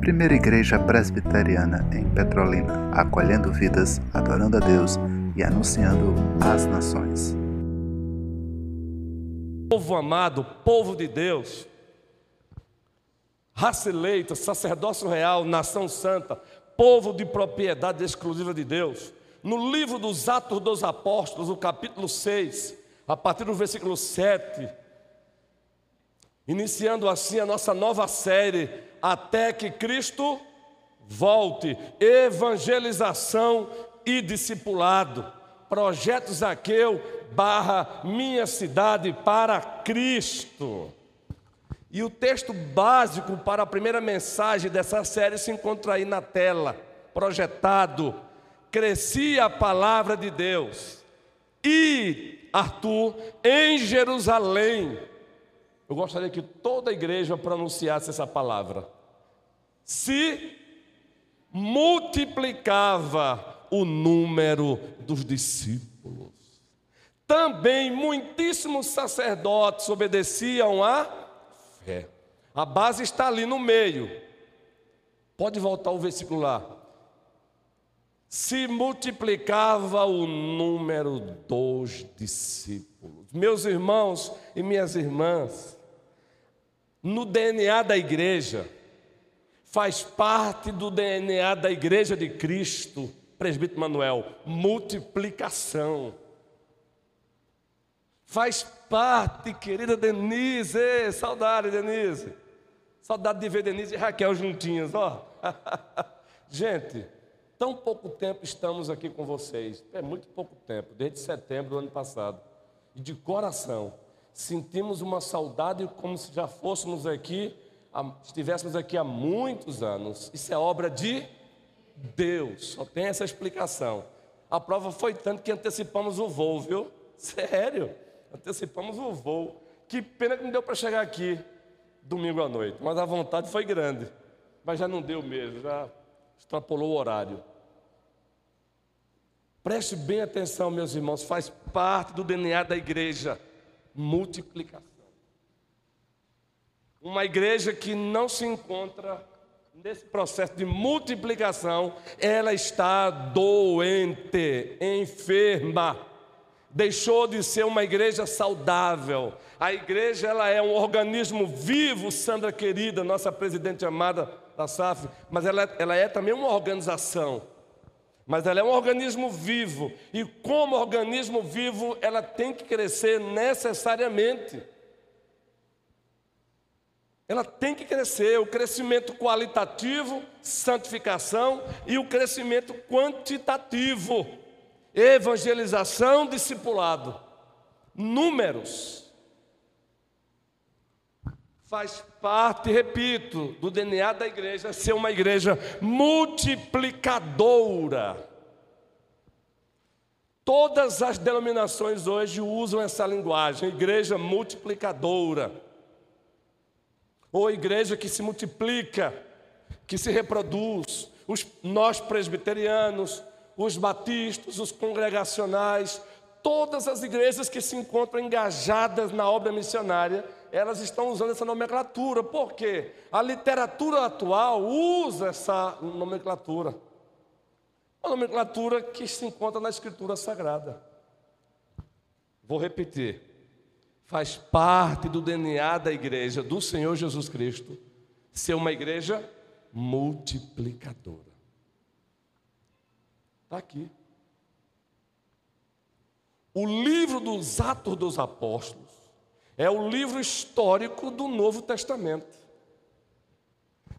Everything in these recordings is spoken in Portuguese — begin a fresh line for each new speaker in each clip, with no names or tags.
Primeira Igreja Presbiteriana em Petrolina, acolhendo vidas, adorando a Deus e anunciando às nações.
Povo amado, povo de Deus, raça eleita, sacerdócio real, nação santa, povo de propriedade exclusiva de Deus. No livro dos Atos dos Apóstolos, o capítulo 6, a partir do versículo 7, iniciando assim a nossa nova série, até que Cristo volte, evangelização e discipulado, projeto Zaqueu barra minha cidade para Cristo. E o texto básico para a primeira mensagem dessa série se encontra aí na tela, projetado. Crescia a palavra de Deus. E Arthur, em Jerusalém, eu gostaria que toda a igreja pronunciasse essa palavra. Se multiplicava o número dos discípulos. Também muitíssimos sacerdotes obedeciam à fé. A base está ali no meio. Pode voltar o versículo lá. Se multiplicava o número dos discípulos. Meus irmãos e minhas irmãs, no DNA da igreja, faz parte do DNA da igreja de Cristo, presbítero Manuel, multiplicação. Faz parte, querida Denise, saudade, Denise. Saudade de ver Denise e Raquel juntinhas, ó. Gente, tão pouco tempo estamos aqui com vocês. É muito pouco tempo, desde setembro do ano passado. E de coração, sentimos uma saudade como se já fôssemos aqui, estivéssemos aqui há muitos anos. Isso é obra de Deus, só tem essa explicação. A prova foi tanto que antecipamos o voo, viu? Sério antecipamos o voo. Que pena que não deu para chegar aqui domingo à noite, mas a vontade foi grande. Mas já não deu mesmo, já extrapolou o horário. Preste bem atenção, meus irmãos, faz parte do DNA da igreja multiplicação. Uma igreja que não se encontra nesse processo de multiplicação, ela está doente, enferma deixou de ser uma igreja saudável. A igreja ela é um organismo vivo, Sandra querida, nossa presidente amada da SAF, mas ela, ela é também uma organização. Mas ela é um organismo vivo, e como organismo vivo, ela tem que crescer necessariamente. Ela tem que crescer, o crescimento qualitativo, santificação, e o crescimento quantitativo evangelização, discipulado, números. Faz parte, repito, do DNA da igreja ser uma igreja multiplicadora. Todas as denominações hoje usam essa linguagem, igreja multiplicadora. Ou igreja que se multiplica, que se reproduz. Os, nós presbiterianos, os batistas, os congregacionais, todas as igrejas que se encontram engajadas na obra missionária, elas estão usando essa nomenclatura. Por quê? A literatura atual usa essa nomenclatura. Uma nomenclatura que se encontra na Escritura Sagrada. Vou repetir. Faz parte do DNA da igreja do Senhor Jesus Cristo ser uma igreja multiplicadora. Está aqui. O livro dos Atos dos Apóstolos é o livro histórico do Novo Testamento.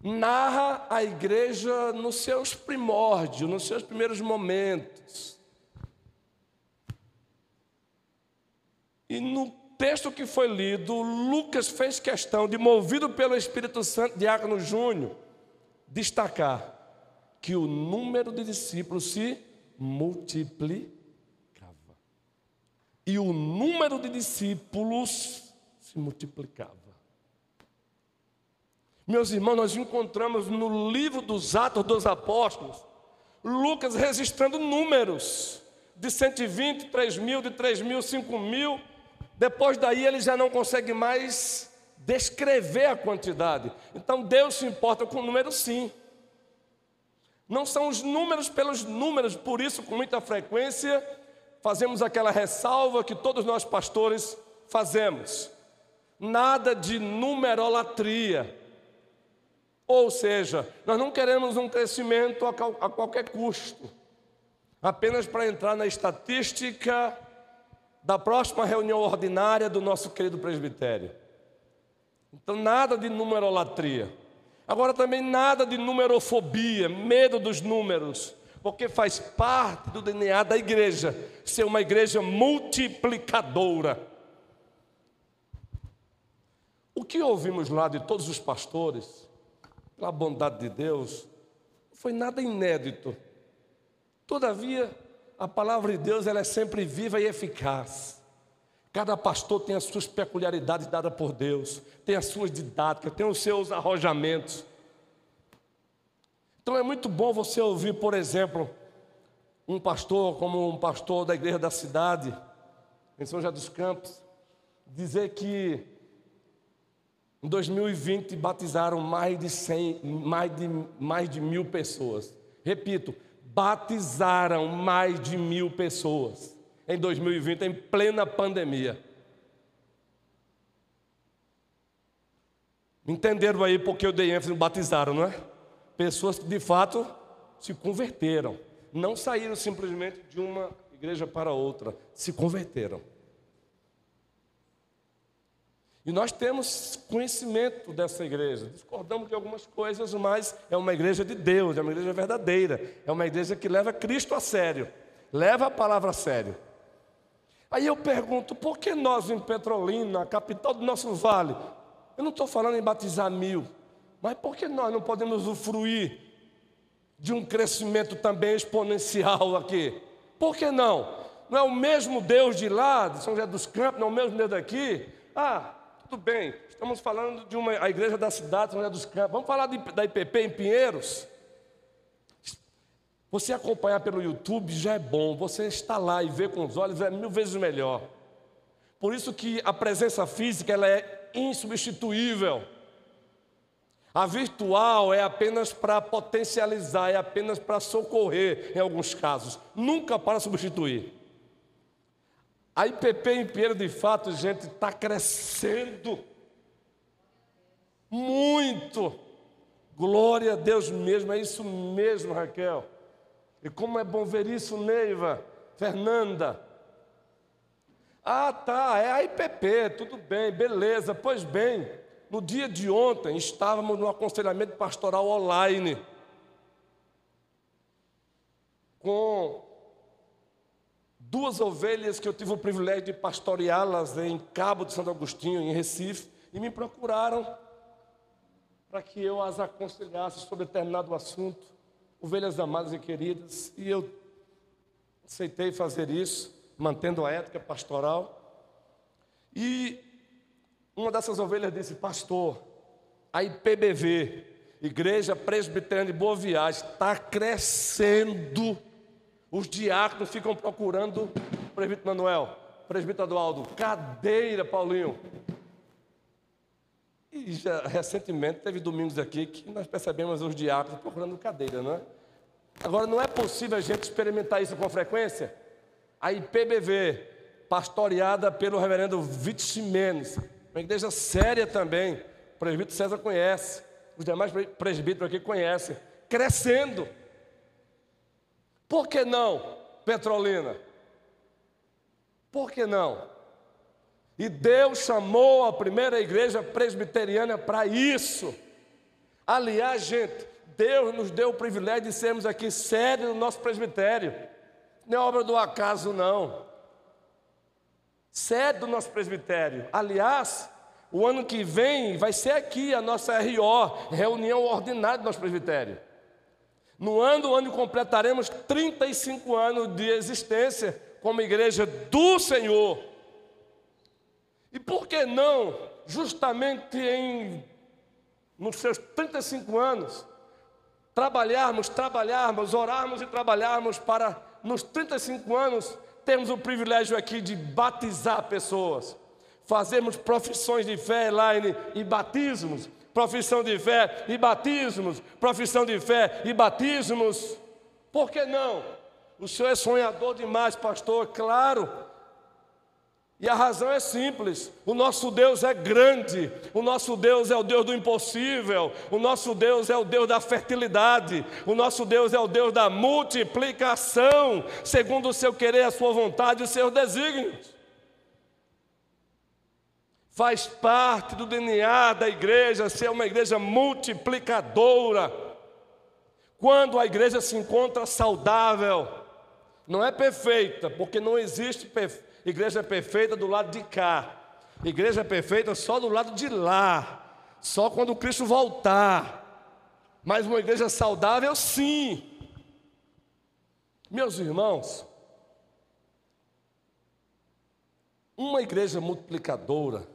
Narra a igreja nos seus primórdios, nos seus primeiros momentos. E no texto que foi lido, Lucas fez questão de, movido pelo Espírito Santo, Diácono Júnior, destacar que o número de discípulos se multiplicava. E o número de discípulos se multiplicava. Meus irmãos, nós encontramos no livro dos Atos dos Apóstolos, Lucas registrando números de 120, 3 mil, de 3 mil, 5 mil. Depois daí ele já não consegue mais descrever a quantidade. Então Deus se importa com o número sim. Não são os números pelos números, por isso, com muita frequência, fazemos aquela ressalva que todos nós pastores fazemos. Nada de numerolatria. Ou seja, nós não queremos um crescimento a qualquer custo, apenas para entrar na estatística da próxima reunião ordinária do nosso querido presbitério. Então, nada de numerolatria. Agora, também nada de numerofobia, medo dos números, porque faz parte do DNA da igreja ser uma igreja multiplicadora. O que ouvimos lá de todos os pastores pela bondade de Deus, foi nada inédito. Todavia, a palavra de Deus ela é sempre viva e eficaz. Cada pastor tem as suas peculiaridades dadas por Deus, tem as suas didáticas, tem os seus arrojamentos. Então é muito bom você ouvir, por exemplo, um pastor como um pastor da igreja da cidade, em São José dos Campos, dizer que em 2020 batizaram mais de 100, mais de, mais de mil pessoas. Repito, batizaram mais de mil pessoas em 2020, em plena pandemia. Entenderam aí porque eu dei ênfase no batizaram, não é? Pessoas que de fato se converteram. Não saíram simplesmente de uma igreja para outra, se converteram. E nós temos conhecimento dessa igreja. Discordamos de algumas coisas, mas é uma igreja de Deus, é uma igreja verdadeira, é uma igreja que leva Cristo a sério, leva a palavra a sério. Aí eu pergunto, por que nós em Petrolina, a capital do nosso vale, eu não estou falando em batizar mil, mas por que nós não podemos usufruir de um crescimento também exponencial aqui? Por que não? Não é o mesmo Deus de lá, de São José dos Campos, não é o mesmo Deus daqui? Ah, tudo bem, estamos falando de uma a igreja da cidade, São José dos Campos. Vamos falar de, da IPP em Pinheiros? Você acompanhar pelo YouTube já é bom, você está lá e ver com os olhos é mil vezes melhor. Por isso que a presença física ela é insubstituível. A virtual é apenas para potencializar, é apenas para socorrer em alguns casos, nunca para substituir. A IPP em Pinheiro, de fato, gente, está crescendo. Muito. Glória a Deus mesmo, é isso mesmo, Raquel. E como é bom ver isso, Neiva, Fernanda. Ah, tá, é a IPP, tudo bem, beleza. Pois bem, no dia de ontem estávamos no aconselhamento pastoral online com duas ovelhas que eu tive o privilégio de pastoreá-las em Cabo de Santo Agostinho, em Recife, e me procuraram para que eu as aconselhasse sobre determinado assunto, ovelhas amadas e queridas, e eu aceitei fazer isso, mantendo a ética pastoral. E uma dessas ovelhas disse: Pastor, a IPBV, Igreja Presbiteriana de Boa Viagem, está crescendo os diáconos ficam procurando o presbítero Manuel, presbítero Eduardo, cadeira, Paulinho. E já recentemente teve domingos aqui que nós percebemos os diáconos procurando cadeira, não é? Agora, não é possível a gente experimentar isso com frequência? A IPBV, pastoreada pelo reverendo Vitor Ximenes, uma igreja séria também, o presbítero César conhece, os demais presbíteros aqui conhecem, crescendo. Por que não, Petrolina? Por que não? E Deus chamou a primeira igreja presbiteriana para isso. Aliás, gente, Deus nos deu o privilégio de sermos aqui sede no nosso presbitério. Não é obra do acaso, não. Sede do nosso presbitério. Aliás, o ano que vem vai ser aqui a nossa RO, reunião ordinária do nosso presbitério. No ano onde completaremos 35 anos de existência como igreja do Senhor. E por que não, justamente em nos seus 35 anos, trabalharmos, trabalharmos, orarmos e trabalharmos para nos 35 anos termos o privilégio aqui de batizar pessoas, fazermos profissões de fé lá e, e batismos, profissão de fé e batismos, profissão de fé e batismos. Por que não? O senhor é sonhador demais, pastor, claro. E a razão é simples: o nosso Deus é grande, o nosso Deus é o Deus do impossível, o nosso Deus é o Deus da fertilidade, o nosso Deus é o Deus da multiplicação, segundo o seu querer, a sua vontade e os seus desígnios. Faz parte do DNA da igreja ser uma igreja multiplicadora. Quando a igreja se encontra saudável, não é perfeita, porque não existe perfeita Igreja perfeita do lado de cá. Igreja perfeita só do lado de lá. Só quando Cristo voltar. Mas uma igreja saudável, sim. Meus irmãos, uma igreja multiplicadora,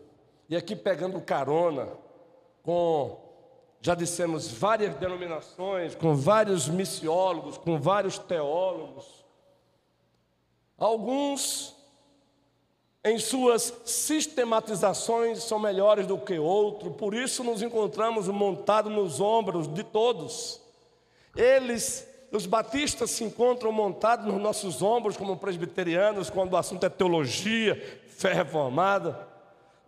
e aqui pegando carona com, já dissemos, várias denominações, com vários missiólogos, com vários teólogos, alguns em suas sistematizações são melhores do que outro, por isso nos encontramos montados nos ombros de todos. Eles, os batistas, se encontram montados nos nossos ombros como presbiterianos, quando o assunto é teologia, fé reformada.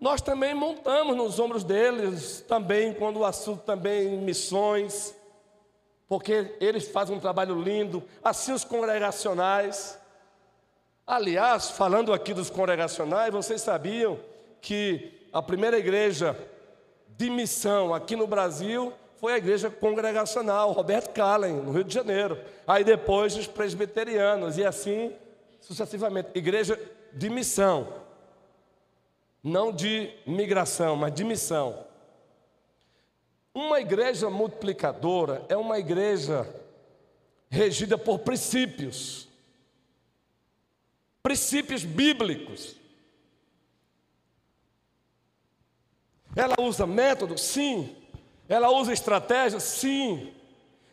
Nós também montamos nos ombros deles, também quando o assunto também é missões, porque eles fazem um trabalho lindo, assim os congregacionais. Aliás, falando aqui dos congregacionais, vocês sabiam que a primeira igreja de missão aqui no Brasil foi a igreja congregacional, Roberto Callen, no Rio de Janeiro. Aí depois os presbiterianos, e assim sucessivamente. Igreja de missão, não de migração, mas de missão. Uma igreja multiplicadora é uma igreja regida por princípios princípios bíblicos. Ela usa método? Sim. Ela usa estratégia? Sim.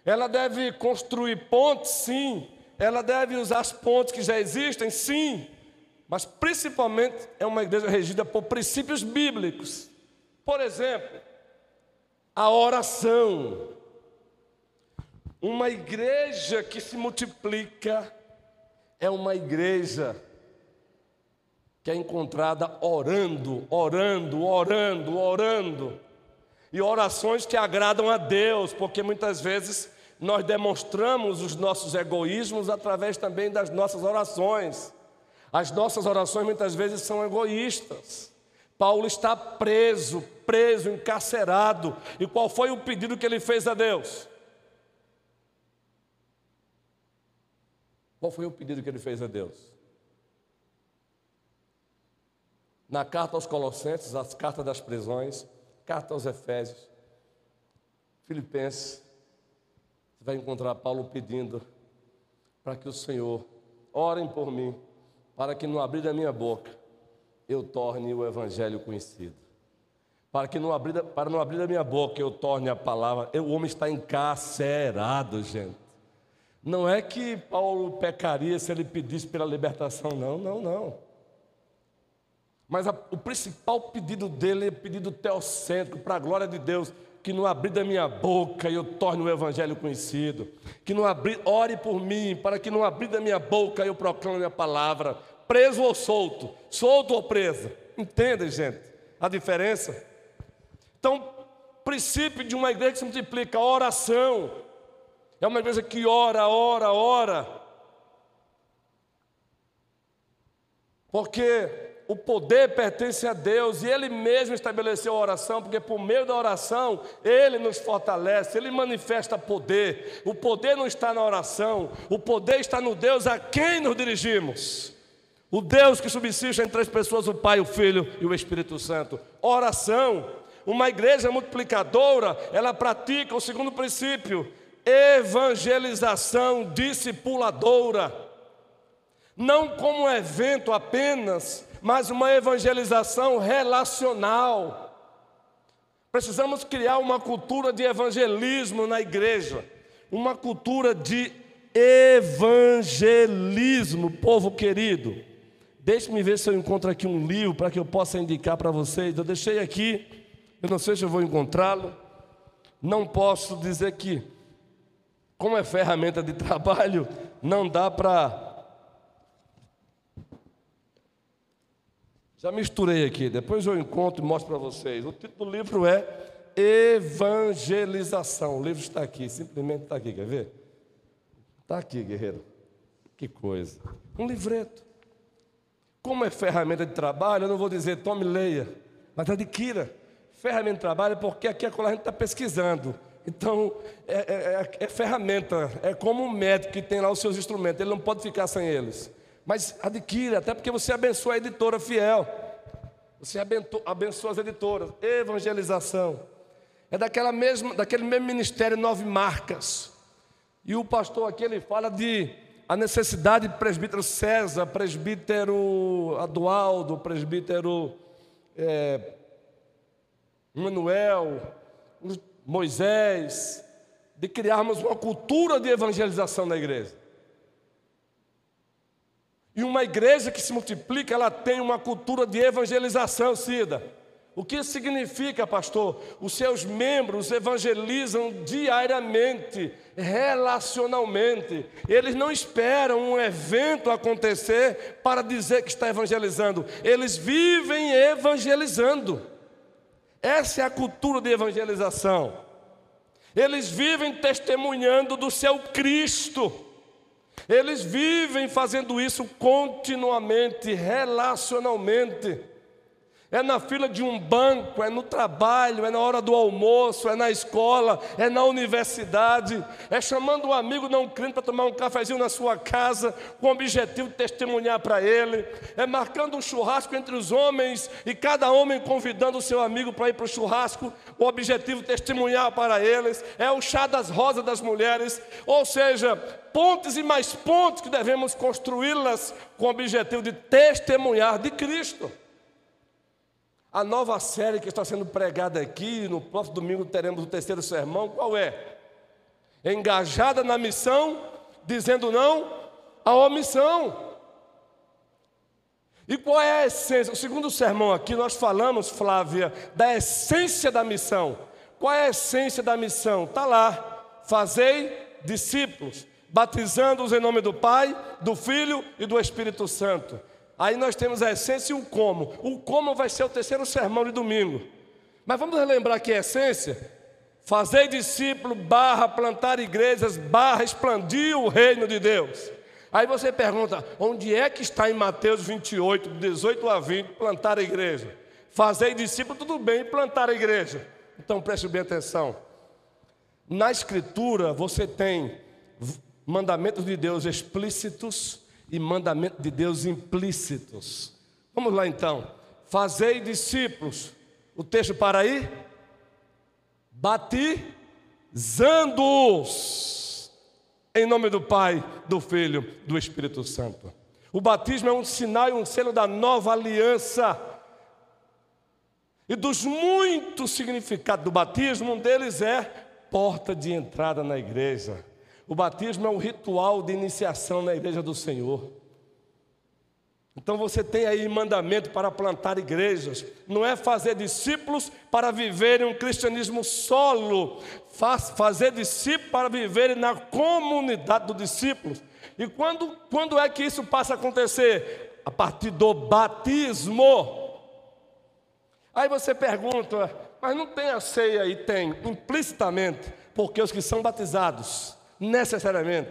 Ela deve construir pontes? Sim. Ela deve usar as pontes que já existem? Sim. Mas principalmente é uma igreja regida por princípios bíblicos. Por exemplo, a oração. Uma igreja que se multiplica é uma igreja que é encontrada orando, orando, orando, orando. E orações que agradam a Deus, porque muitas vezes nós demonstramos os nossos egoísmos através também das nossas orações. As nossas orações muitas vezes são egoístas. Paulo está preso, preso, encarcerado. E qual foi o pedido que ele fez a Deus? Qual foi o pedido que ele fez a Deus? Na carta aos Colossenses, as cartas das prisões, carta aos Efésios, Filipenses, você vai encontrar Paulo pedindo para que o Senhor orem por mim, para que no abrir da minha boca eu torne o Evangelho conhecido. Para que não abrir, para não abrir minha boca eu torne a palavra. O homem está encarcerado, gente. Não é que Paulo pecaria se ele pedisse pela libertação, não, não, não. Mas a, o principal pedido dele é pedido teocêntrico, para a glória de Deus, que no abrir da minha boca eu torne o evangelho conhecido, que no abrir, ore por mim, para que no abrir da minha boca eu proclame a palavra, preso ou solto, solto ou preso. Entendem, gente, a diferença? Então, princípio de uma igreja que se multiplica, a oração, é uma igreja que ora, ora, ora. Porque o poder pertence a Deus e Ele mesmo estabeleceu a oração, porque por meio da oração Ele nos fortalece, Ele manifesta poder. O poder não está na oração, o poder está no Deus a quem nos dirigimos. O Deus que subsiste em três pessoas, o Pai, o Filho e o Espírito Santo. Oração. Uma igreja multiplicadora, ela pratica o segundo princípio, evangelização discipuladora, não como um evento apenas, mas uma evangelização relacional. Precisamos criar uma cultura de evangelismo na igreja, uma cultura de evangelismo, povo querido. Deixe-me ver se eu encontro aqui um livro para que eu possa indicar para vocês. Eu deixei aqui, eu não sei se eu vou encontrá-lo. Não posso dizer que, como é ferramenta de trabalho, não dá para. Já misturei aqui, depois eu encontro e mostro para vocês. O título do livro é Evangelização. O livro está aqui, simplesmente está aqui, quer ver? Está aqui, guerreiro. Que coisa. Um livreto. Como é ferramenta de trabalho, eu não vou dizer tome leia, mas adquira. Ferramenta de trabalho porque aqui a gente está pesquisando. Então, é, é, é, é, ferramenta, é como um médico que tem lá os seus instrumentos, ele não pode ficar sem eles. Mas adquira, até porque você abençoa a editora fiel. Você abençoa as editoras. Evangelização. É daquela mesma, daquele mesmo ministério Nove Marcas. E o pastor aqui ele fala de a necessidade de presbítero César, presbítero Adualdo, presbítero é, Manuel, Moisés, de criarmos uma cultura de evangelização na igreja. E uma igreja que se multiplica, ela tem uma cultura de evangelização, Cida. O que significa, pastor? Os seus membros evangelizam diariamente, relacionalmente. Eles não esperam um evento acontecer para dizer que está evangelizando. Eles vivem evangelizando. Essa é a cultura de evangelização. Eles vivem testemunhando do seu Cristo. Eles vivem fazendo isso continuamente, relacionalmente é na fila de um banco, é no trabalho, é na hora do almoço, é na escola, é na universidade, é chamando um amigo não crente para tomar um cafezinho na sua casa, com o objetivo de testemunhar para ele, é marcando um churrasco entre os homens e cada homem convidando o seu amigo para ir para o churrasco, o objetivo de testemunhar para eles, é o chá das rosas das mulheres, ou seja, pontes e mais pontes que devemos construí-las com o objetivo de testemunhar de Cristo. A nova série que está sendo pregada aqui, no próximo domingo teremos o terceiro sermão, qual é? Engajada na missão, dizendo não à omissão. E qual é a essência? O segundo sermão aqui nós falamos, Flávia, da essência da missão. Qual é a essência da missão? Está lá. Fazei discípulos, batizando-os em nome do Pai, do Filho e do Espírito Santo. Aí nós temos a essência e o como. O como vai ser o terceiro sermão de domingo. Mas vamos relembrar que a essência, fazer discípulo, barra plantar igrejas, barra expandir o reino de Deus. Aí você pergunta, onde é que está em Mateus 28, 18 a 20, plantar a igreja? Fazer discípulo, tudo bem, plantar a igreja. Então preste bem atenção. Na Escritura você tem mandamentos de Deus explícitos e mandamento de Deus implícitos. Vamos lá então. Fazei discípulos. O texto para aí? Batizando-os em nome do Pai, do Filho, do Espírito Santo. O batismo é um sinal e um selo da nova aliança. E dos muitos significados do batismo, um deles é porta de entrada na igreja. O batismo é um ritual de iniciação na igreja do Senhor. Então você tem aí mandamento para plantar igrejas, não é fazer discípulos para viverem um cristianismo solo, faz, fazer discípulos para viverem na comunidade dos discípulos. E quando, quando é que isso passa a acontecer? A partir do batismo. Aí você pergunta, mas não tem a ceia aí? Tem, implicitamente, porque os que são batizados necessariamente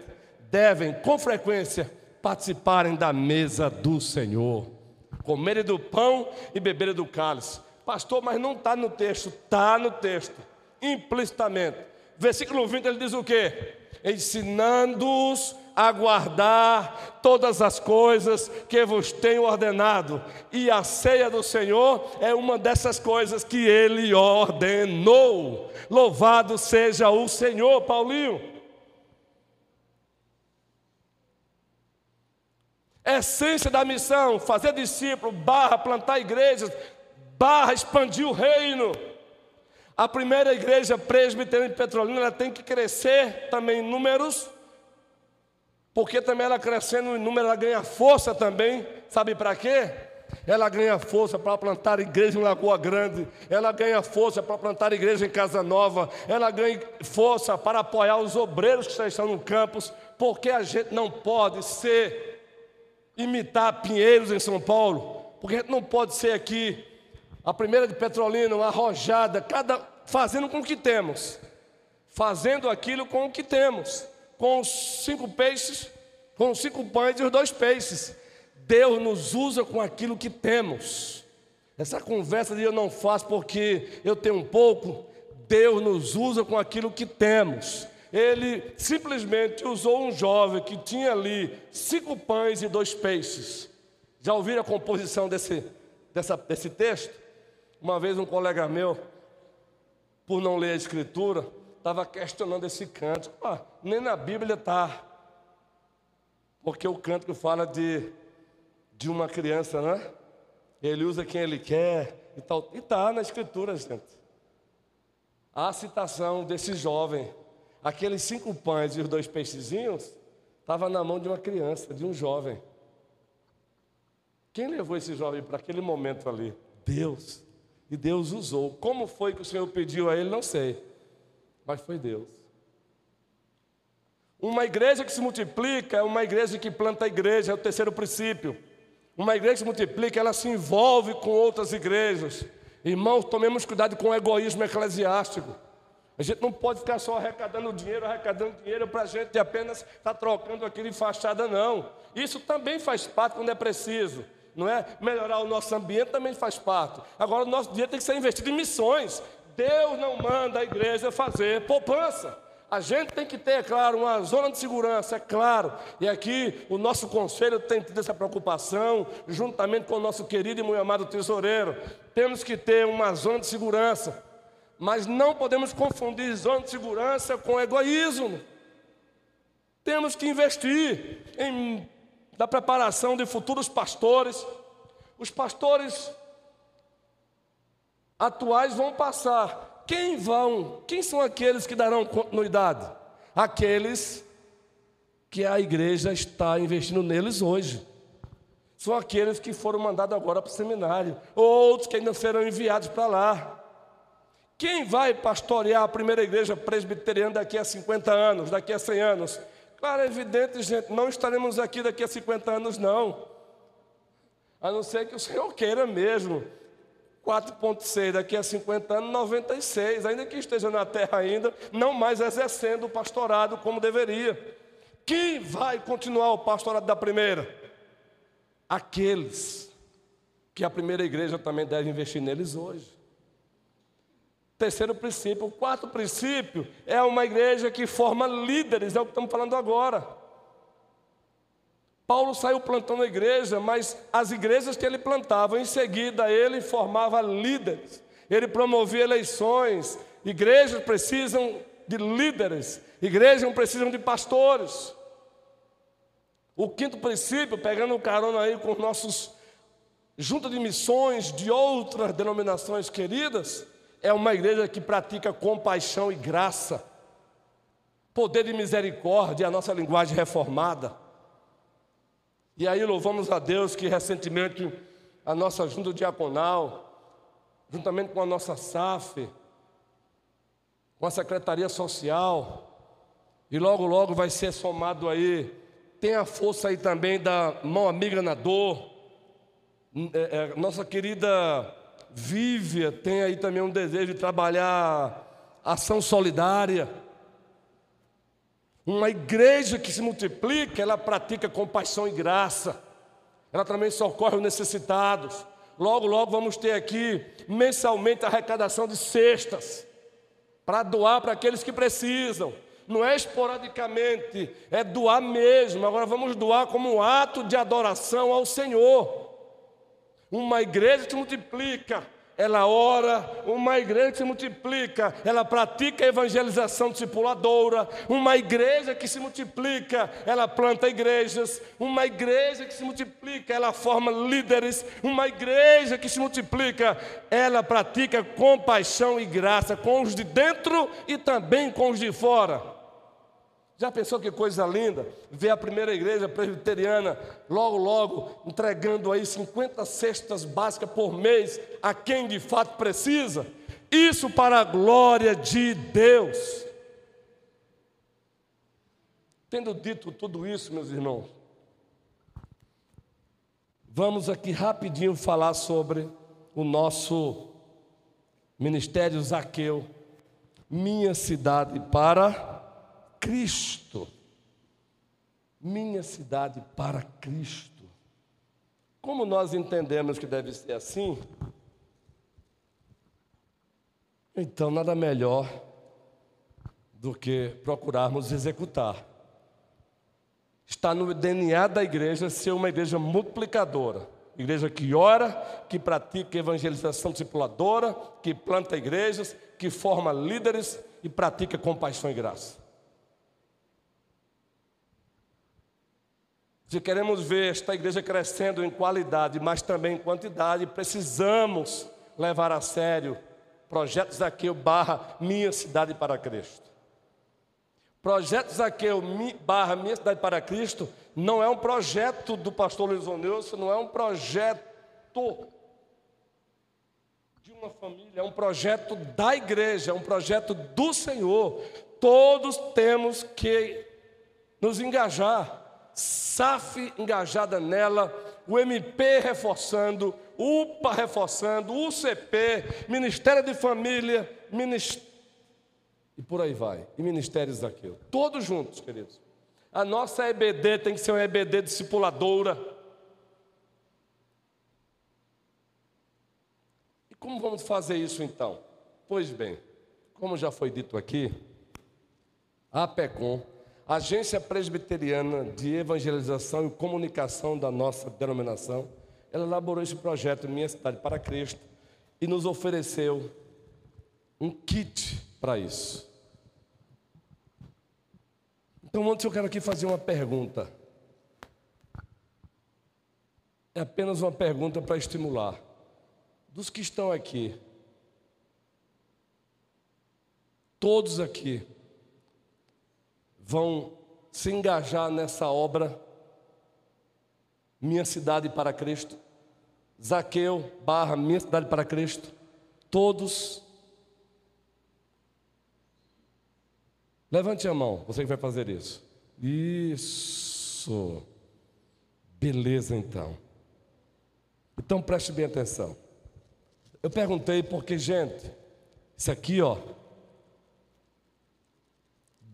devem, com frequência, participarem da mesa do Senhor, comerem do pão e beberem do cálice. Pastor, mas não está no texto, está no texto, implicitamente. Versículo 20 ele diz o quê? Ensinando-os a guardar todas as coisas que vos tenho ordenado, e a ceia do Senhor é uma dessas coisas que ele ordenou. Louvado seja o Senhor, Paulinho. Essência da missão: fazer discípulo, barra plantar igrejas, barra expandir o reino. A primeira igreja presbiteriana de Petrolina ela tem que crescer também em números, Porque também ela crescendo em número, ela ganha força também. Sabe para quê? Ela ganha força para plantar igreja em Lagoa Grande. Ela ganha força para plantar igreja em Casa Nova. Ela ganha força para apoiar os obreiros que estão no campus. Porque a gente não pode ser, imitar Pinheiros em São Paulo. Porque a gente não pode ser aqui, a primeira de Petrolina, uma arrojada, cada, fazendo com o que temos. Fazendo aquilo com o que temos. Com os cinco peixes, com os cinco pães e os dois peixes. Deus nos usa com aquilo que temos. Essa conversa de eu não faço porque eu tenho um pouco, Deus nos usa com aquilo que temos. Ele simplesmente usou um jovem que tinha ali cinco pães e dois peixes. Já ouviram a composição desse, dessa, desse texto? Uma vez um colega meu, por não ler a escritura, estava questionando esse canto. Ah, nem na Bíblia está. Porque o canto que fala de de uma criança, né? Ele usa quem ele quer e tal. E está na escritura, gente. A citação desse jovem, aqueles cinco pães e os dois peixezinhos, estava na mão de uma criança, de um jovem. Quem levou esse jovem para aquele momento ali? Deus. E Deus usou. Como foi que o Senhor pediu a ele? Não sei. Mas foi Deus. Uma igreja que se multiplica é uma igreja que planta a igreja, é o terceiro princípio. Uma igreja que multiplica, ela se envolve com outras igrejas. Irmãos, tomemos cuidado com o egoísmo eclesiástico. A gente não pode ficar só arrecadando dinheiro, arrecadando dinheiro para a gente apenas estar tá trocando aquilo em fachada, não. Isso também faz parte quando é preciso. Não é? Melhorar o nosso ambiente também faz parte. Agora, o nosso dinheiro tem que ser investido em missões. Deus não manda a igreja fazer poupança. A gente tem que ter, é claro, uma zona de segurança, é claro. E aqui o nosso conselho tem tido essa preocupação, juntamente com o nosso querido e muito amado tesoureiro. Temos que ter uma zona de segurança. Mas não podemos confundir zona de segurança com egoísmo. Temos que investir em da preparação de futuros pastores. Os pastores atuais vão passar quem vão? Quem são aqueles que darão continuidade? Aqueles que a igreja está investindo neles hoje. São aqueles que foram mandados agora para o seminário, outros que ainda serão enviados para lá. Quem vai pastorear a primeira igreja presbiteriana daqui a 50 anos, daqui a 100 anos? Claro, é evidente, gente, não estaremos aqui daqui a 50 anos, não. A não ser que o Senhor queira mesmo. 4,6 daqui a 50 anos, 96, ainda que esteja na terra ainda, não mais exercendo o pastorado como deveria. Quem vai continuar o pastorado da primeira? Aqueles que a primeira igreja também deve investir neles hoje. Terceiro princípio. O quarto princípio é uma igreja que forma líderes, é o que estamos falando agora. Paulo saiu plantando a igreja, mas as igrejas que ele plantava, em seguida ele formava líderes, ele promovia eleições. Igrejas precisam de líderes, igrejas precisam de pastores. O quinto princípio, pegando o carona aí com nossos junta de missões de outras denominações queridas, é uma igreja que pratica compaixão e graça, poder de misericórdia, a nossa linguagem reformada. E aí louvamos a Deus que recentemente a nossa junta diaconal, juntamente com a nossa SAF, com a Secretaria Social, e logo, logo vai ser somado aí, tem a força aí também da mão amiga na dor, é, é, nossa querida Vívia tem aí também um desejo de trabalhar ação solidária. Uma igreja que se multiplica, ela pratica compaixão e graça. Ela também socorre os necessitados. Logo, logo vamos ter aqui mensalmente a arrecadação de cestas para doar para aqueles que precisam. Não é esporadicamente, é doar mesmo. Agora vamos doar como um ato de adoração ao Senhor. Uma igreja que multiplica ela ora, uma igreja que se multiplica, ela pratica a evangelização discipuladora, uma igreja que se multiplica, ela planta igrejas, uma igreja que se multiplica, ela forma líderes, uma igreja que se multiplica, ela pratica compaixão e graça com os de dentro e também com os de fora. Já pensou que coisa linda? Ver a primeira igreja presbiteriana logo, logo entregando aí 50 cestas básicas por mês a quem de fato precisa. Isso para a glória de Deus. Tendo dito tudo isso, meus irmãos, vamos aqui rapidinho falar sobre o nosso ministério Zaqueu, minha cidade para Cristo. Minha cidade para Cristo. Como nós entendemos que deve ser assim, então nada melhor do que procurarmos executar. Está no DNA da igreja ser uma igreja multiplicadora. Igreja que ora, que pratica evangelização discipuladora, que planta igrejas, que forma líderes e pratica compaixão e graça. Se queremos ver esta igreja crescendo em qualidade, mas também em quantidade, precisamos levar a sério projetos Zaqueu barra Minha Cidade para Cristo. Projeto Zaqueu barra Minha Cidade para Cristo não é um projeto do pastor Luiz Onilson, não é um projeto de uma família, é um projeto da igreja, é um projeto do Senhor. Todos temos que nos engajar. SAF engajada nela, o MP reforçando, UPA reforçando, UCP, Ministério de Família, Ministério. E por aí vai. E ministérios daquilo. Todos juntos, queridos. A nossa EBD tem que ser uma EBD discipuladora. E como vamos fazer isso então? Pois bem, como já foi dito aqui, a PECOM Agência Presbiteriana de Evangelização e Comunicação da nossa denominação, ela elaborou esse projeto Minha Cidade para Cristo e nos ofereceu um kit para isso. Então, antes eu quero aqui fazer uma pergunta. É apenas uma pergunta para estimular. Dos que estão aqui, todos aqui, vão se engajar nessa obra, Minha Cidade para Cristo, Zaqueu, barra Minha Cidade para Cristo, todos. Levante a mão, você que vai fazer isso. Isso. Beleza, então. Então preste bem atenção. Eu perguntei porque, gente, isso aqui, ó,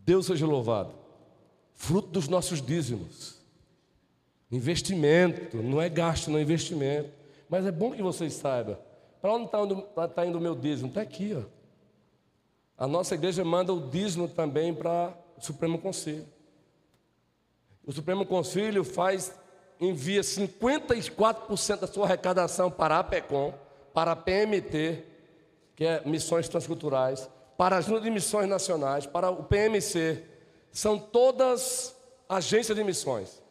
Deus seja louvado. Fruto dos nossos dízimos. Investimento, não é gasto, não é investimento. Mas é bom que vocês saibam. Para onde está indo, tá indo o meu dízimo? Está aqui, ó. A nossa igreja manda o dízimo também para o Supremo Conselho. O Supremo Conselho faz, envia 54% da sua arrecadação para a PECOM, para a PMT, que é Missões Transculturais, para a Junta de Missões Nacionais, para o PMC, são todas agências de missões.